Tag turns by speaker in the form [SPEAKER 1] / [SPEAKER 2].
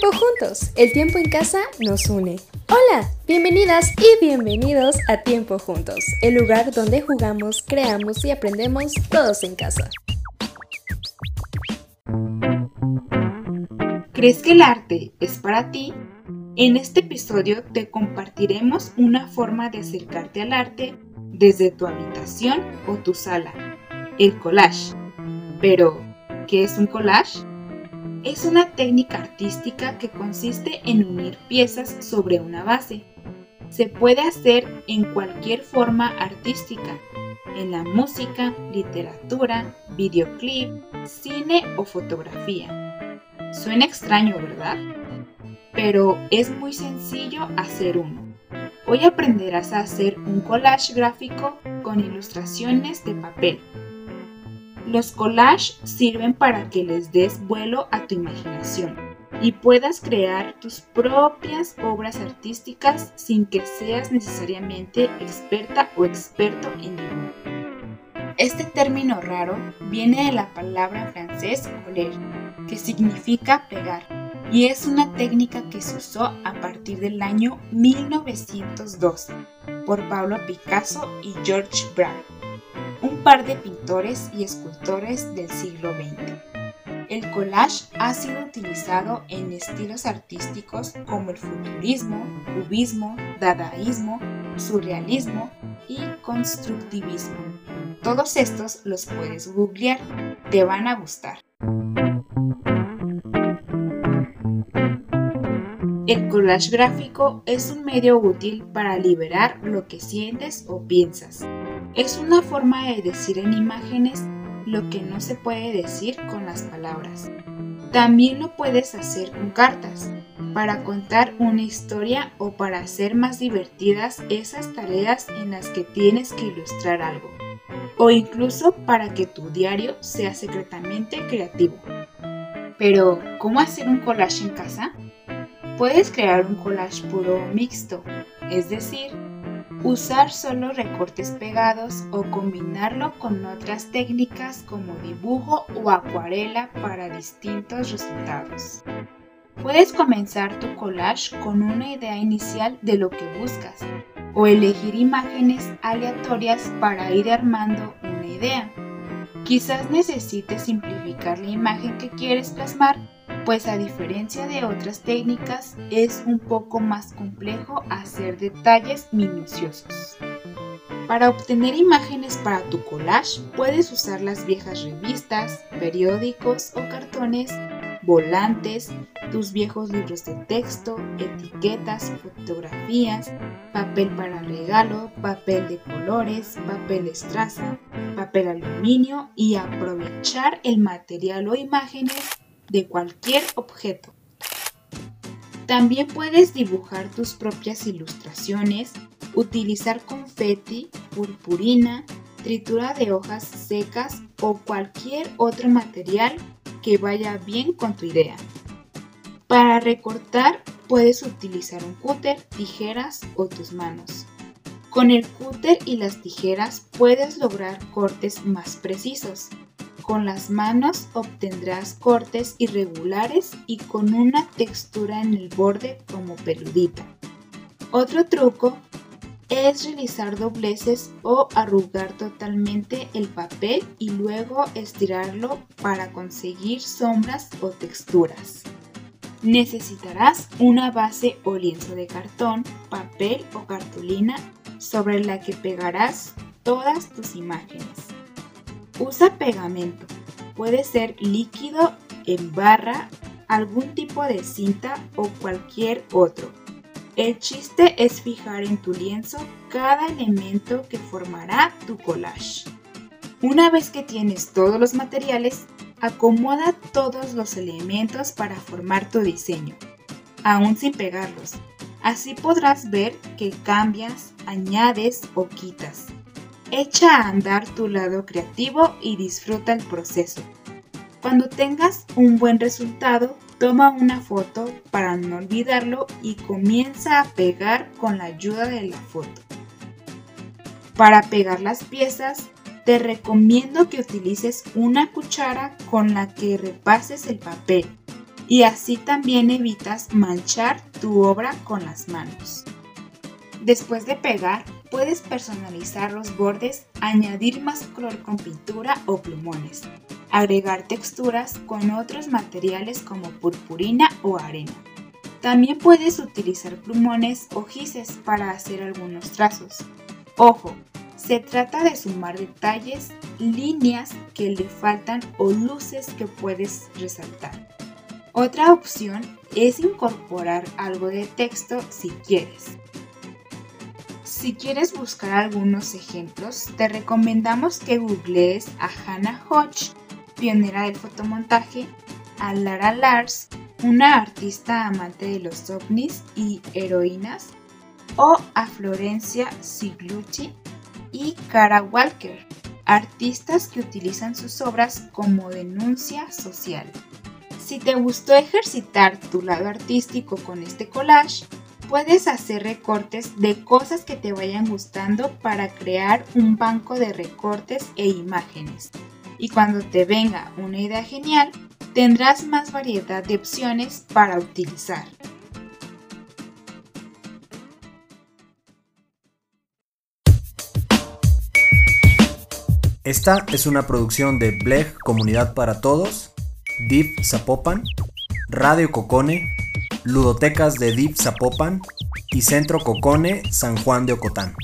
[SPEAKER 1] Tiempo juntos, el tiempo en casa nos une. Hola, bienvenidas y bienvenidos a Tiempo juntos, el lugar donde jugamos, creamos y aprendemos todos en casa.
[SPEAKER 2] ¿Crees que el arte es para ti? En este episodio te compartiremos una forma de acercarte al arte desde tu habitación o tu sala, el collage. Pero, ¿qué es un collage? Es una técnica artística que consiste en unir piezas sobre una base. Se puede hacer en cualquier forma artística, en la música, literatura, videoclip, cine o fotografía. Suena extraño, ¿verdad? Pero es muy sencillo hacer uno. Hoy aprenderás a hacer un collage gráfico con ilustraciones de papel. Los collages sirven para que les des vuelo a tu imaginación y puedas crear tus propias obras artísticas sin que seas necesariamente experta o experto en dibujo. Este término raro viene de la palabra en francés coller, que significa pegar, y es una técnica que se usó a partir del año 1912 por Pablo Picasso y George Braque par de pintores y escultores del siglo XX. El collage ha sido utilizado en estilos artísticos como el futurismo, cubismo, dadaísmo, surrealismo y constructivismo. Todos estos los puedes googlear, te van a gustar. El collage gráfico es un medio útil para liberar lo que sientes o piensas. Es una forma de decir en imágenes lo que no se puede decir con las palabras. También lo puedes hacer con cartas, para contar una historia o para hacer más divertidas esas tareas en las que tienes que ilustrar algo. O incluso para que tu diario sea secretamente creativo. Pero, ¿cómo hacer un collage en casa? Puedes crear un collage puro mixto, es decir, usar solo recortes pegados o combinarlo con otras técnicas como dibujo o acuarela para distintos resultados. Puedes comenzar tu collage con una idea inicial de lo que buscas o elegir imágenes aleatorias para ir armando una idea. Quizás necesites simplificar la imagen que quieres plasmar pues a diferencia de otras técnicas es un poco más complejo hacer detalles minuciosos. Para obtener imágenes para tu collage puedes usar las viejas revistas, periódicos o cartones, volantes, tus viejos libros de texto, etiquetas, fotografías, papel para regalo, papel de colores, papel estraza, papel aluminio y aprovechar el material o imágenes de cualquier objeto. También puedes dibujar tus propias ilustraciones, utilizar confeti, purpurina, tritura de hojas secas o cualquier otro material que vaya bien con tu idea. Para recortar puedes utilizar un cúter, tijeras o tus manos. Con el cúter y las tijeras puedes lograr cortes más precisos. Con las manos obtendrás cortes irregulares y con una textura en el borde como peludita. Otro truco es realizar dobleces o arrugar totalmente el papel y luego estirarlo para conseguir sombras o texturas. Necesitarás una base o lienzo de cartón, papel o cartulina sobre la que pegarás todas tus imágenes. Usa pegamento. Puede ser líquido, en barra, algún tipo de cinta o cualquier otro. El chiste es fijar en tu lienzo cada elemento que formará tu collage. Una vez que tienes todos los materiales, acomoda todos los elementos para formar tu diseño, aún sin pegarlos. Así podrás ver que cambias, añades o quitas. Echa a andar tu lado creativo y disfruta el proceso. Cuando tengas un buen resultado, toma una foto para no olvidarlo y comienza a pegar con la ayuda de la foto. Para pegar las piezas, te recomiendo que utilices una cuchara con la que repases el papel y así también evitas manchar tu obra con las manos. Después de pegar, puedes personalizar los bordes, añadir más color con pintura o plumones, agregar texturas con otros materiales como purpurina o arena. También puedes utilizar plumones o gises para hacer algunos trazos. Ojo, se trata de sumar detalles, líneas que le faltan o luces que puedes resaltar. Otra opción es incorporar algo de texto si quieres. Si quieres buscar algunos ejemplos, te recomendamos que googlees a Hannah Hodge, pionera del fotomontaje, a Lara Lars, una artista amante de los ovnis y heroínas, o a Florencia Siglucci y Cara Walker, artistas que utilizan sus obras como denuncia social. Si te gustó ejercitar tu lado artístico con este collage, puedes hacer recortes de cosas que te vayan gustando para crear un banco de recortes e imágenes. Y cuando te venga una idea genial, tendrás más variedad de opciones para utilizar.
[SPEAKER 3] Esta es una producción de Bleg Comunidad para Todos, Deep Zapopan, Radio Cocone, Ludotecas de Deep Zapopan y Centro Cocone San Juan de Ocotán.